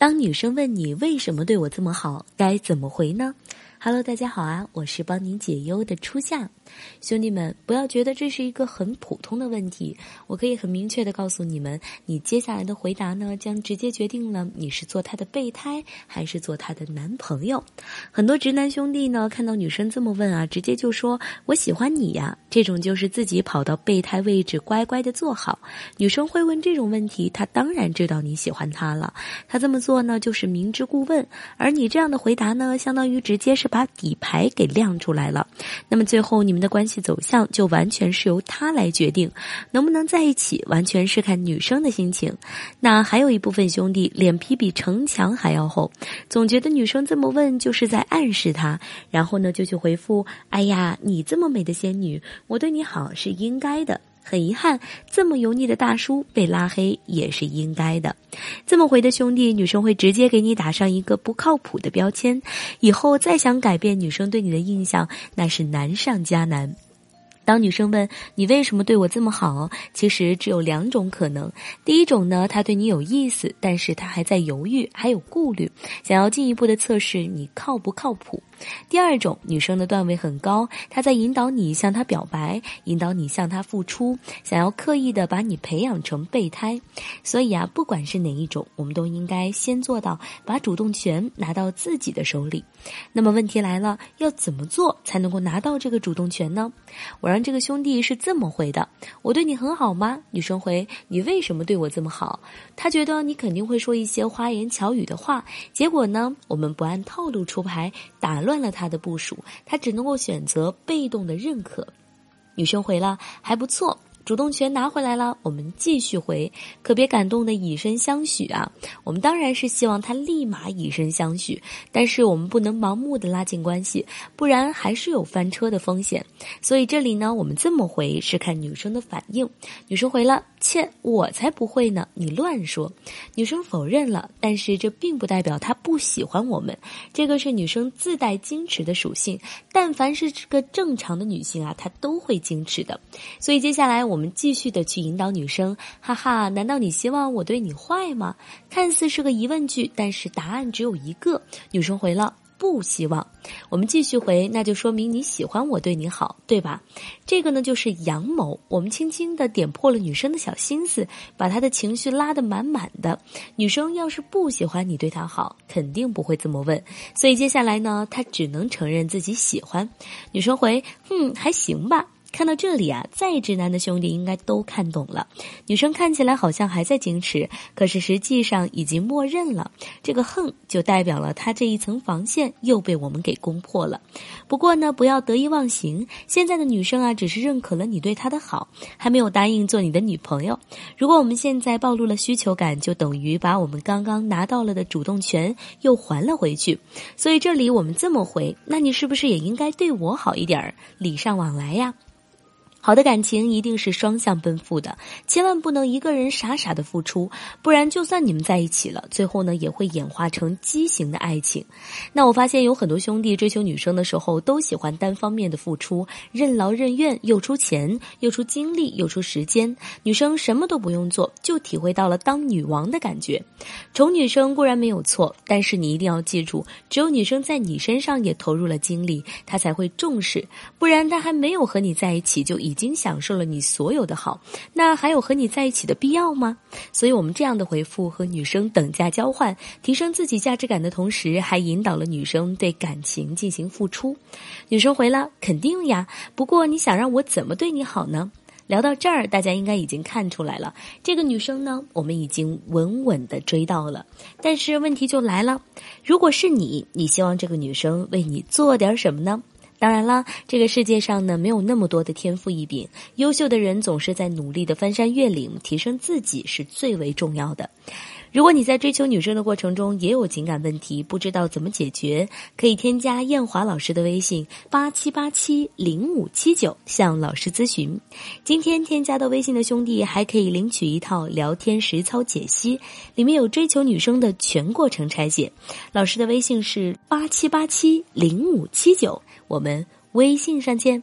当女生问你为什么对我这么好，该怎么回呢？？Hello，大家好啊，我是帮您解忧的初夏。兄弟们，不要觉得这是一个很普通的问题，我可以很明确的告诉你们，你接下来的回答呢，将直接决定了你是做他的备胎还是做他的男朋友。很多直男兄弟呢，看到女生这么问啊，直接就说我喜欢你呀，这种就是自己跑到备胎位置乖乖的坐好。女生会问这种问题，他当然知道你喜欢他了，他这么做呢，就是明知故问，而你这样的回答呢，相当于直接是把底牌给亮出来了。那么最后你们。的关系走向就完全是由他来决定，能不能在一起完全是看女生的心情。那还有一部分兄弟脸皮比城墙还要厚，总觉得女生这么问就是在暗示他，然后呢就去回复：“哎呀，你这么美的仙女，我对你好是应该的。”很遗憾，这么油腻的大叔被拉黑也是应该的。这么回的兄弟，女生会直接给你打上一个不靠谱的标签，以后再想改变女生对你的印象，那是难上加难。当女生问你为什么对我这么好，其实只有两种可能。第一种呢，她对你有意思，但是她还在犹豫，还有顾虑，想要进一步的测试你靠不靠谱。第二种，女生的段位很高，她在引导你向她表白，引导你向她付出，想要刻意的把你培养成备胎。所以啊，不管是哪一种，我们都应该先做到把主动权拿到自己的手里。那么问题来了，要怎么做才能够拿到这个主动权呢？我让。这个兄弟是这么回的：“我对你很好吗？”女生回：“你为什么对我这么好？”他觉得你肯定会说一些花言巧语的话，结果呢，我们不按套路出牌，打乱了他的部署，他只能够选择被动的认可。女生回了：“还不错。”主动权拿回来了，我们继续回，可别感动的以身相许啊！我们当然是希望他立马以身相许，但是我们不能盲目的拉近关系，不然还是有翻车的风险。所以这里呢，我们这么回是看女生的反应。女生回了。切，我才不会呢！你乱说。女生否认了，但是这并不代表她不喜欢我们。这个是女生自带矜持的属性，但凡是个正常的女性啊，她都会矜持的。所以接下来我们我们继续的去引导女生，哈哈，难道你希望我对你坏吗？看似是个疑问句，但是答案只有一个。女生回了。不希望，我们继续回，那就说明你喜欢我对你好，对吧？这个呢就是阳谋，我们轻轻的点破了女生的小心思，把她的情绪拉得满满的。女生要是不喜欢你对她好，肯定不会这么问。所以接下来呢，她只能承认自己喜欢。女生回，哼，还行吧。看到这里啊，再直男的兄弟应该都看懂了。女生看起来好像还在矜持，可是实际上已经默认了。这个横就代表了她这一层防线又被我们给攻破了。不过呢，不要得意忘形。现在的女生啊，只是认可了你对她的好，还没有答应做你的女朋友。如果我们现在暴露了需求感，就等于把我们刚刚拿到了的主动权又还了回去。所以这里我们这么回，那你是不是也应该对我好一点儿，礼尚往来呀？好的感情一定是双向奔赴的，千万不能一个人傻傻的付出，不然就算你们在一起了，最后呢也会演化成畸形的爱情。那我发现有很多兄弟追求女生的时候，都喜欢单方面的付出，任劳任怨，又出钱，又出精力，又出时间，女生什么都不用做，就体会到了当女王的感觉。宠女生固然没有错，但是你一定要记住，只有女生在你身上也投入了精力，她才会重视，不然她还没有和你在一起就已。已经享受了你所有的好，那还有和你在一起的必要吗？所以，我们这样的回复和女生等价交换，提升自己价值感的同时，还引导了女生对感情进行付出。女生回了，肯定呀。不过，你想让我怎么对你好呢？聊到这儿，大家应该已经看出来了，这个女生呢，我们已经稳稳的追到了。但是问题就来了，如果是你，你希望这个女生为你做点什么呢？当然啦，这个世界上呢没有那么多的天赋异禀，优秀的人总是在努力的翻山越岭，提升自己是最为重要的。如果你在追求女生的过程中也有情感问题，不知道怎么解决，可以添加艳华老师的微信八七八七零五七九向老师咨询。今天添加到微信的兄弟还可以领取一套聊天实操解析，里面有追求女生的全过程拆解。老师的微信是八七八七零五七九。我们微信上见。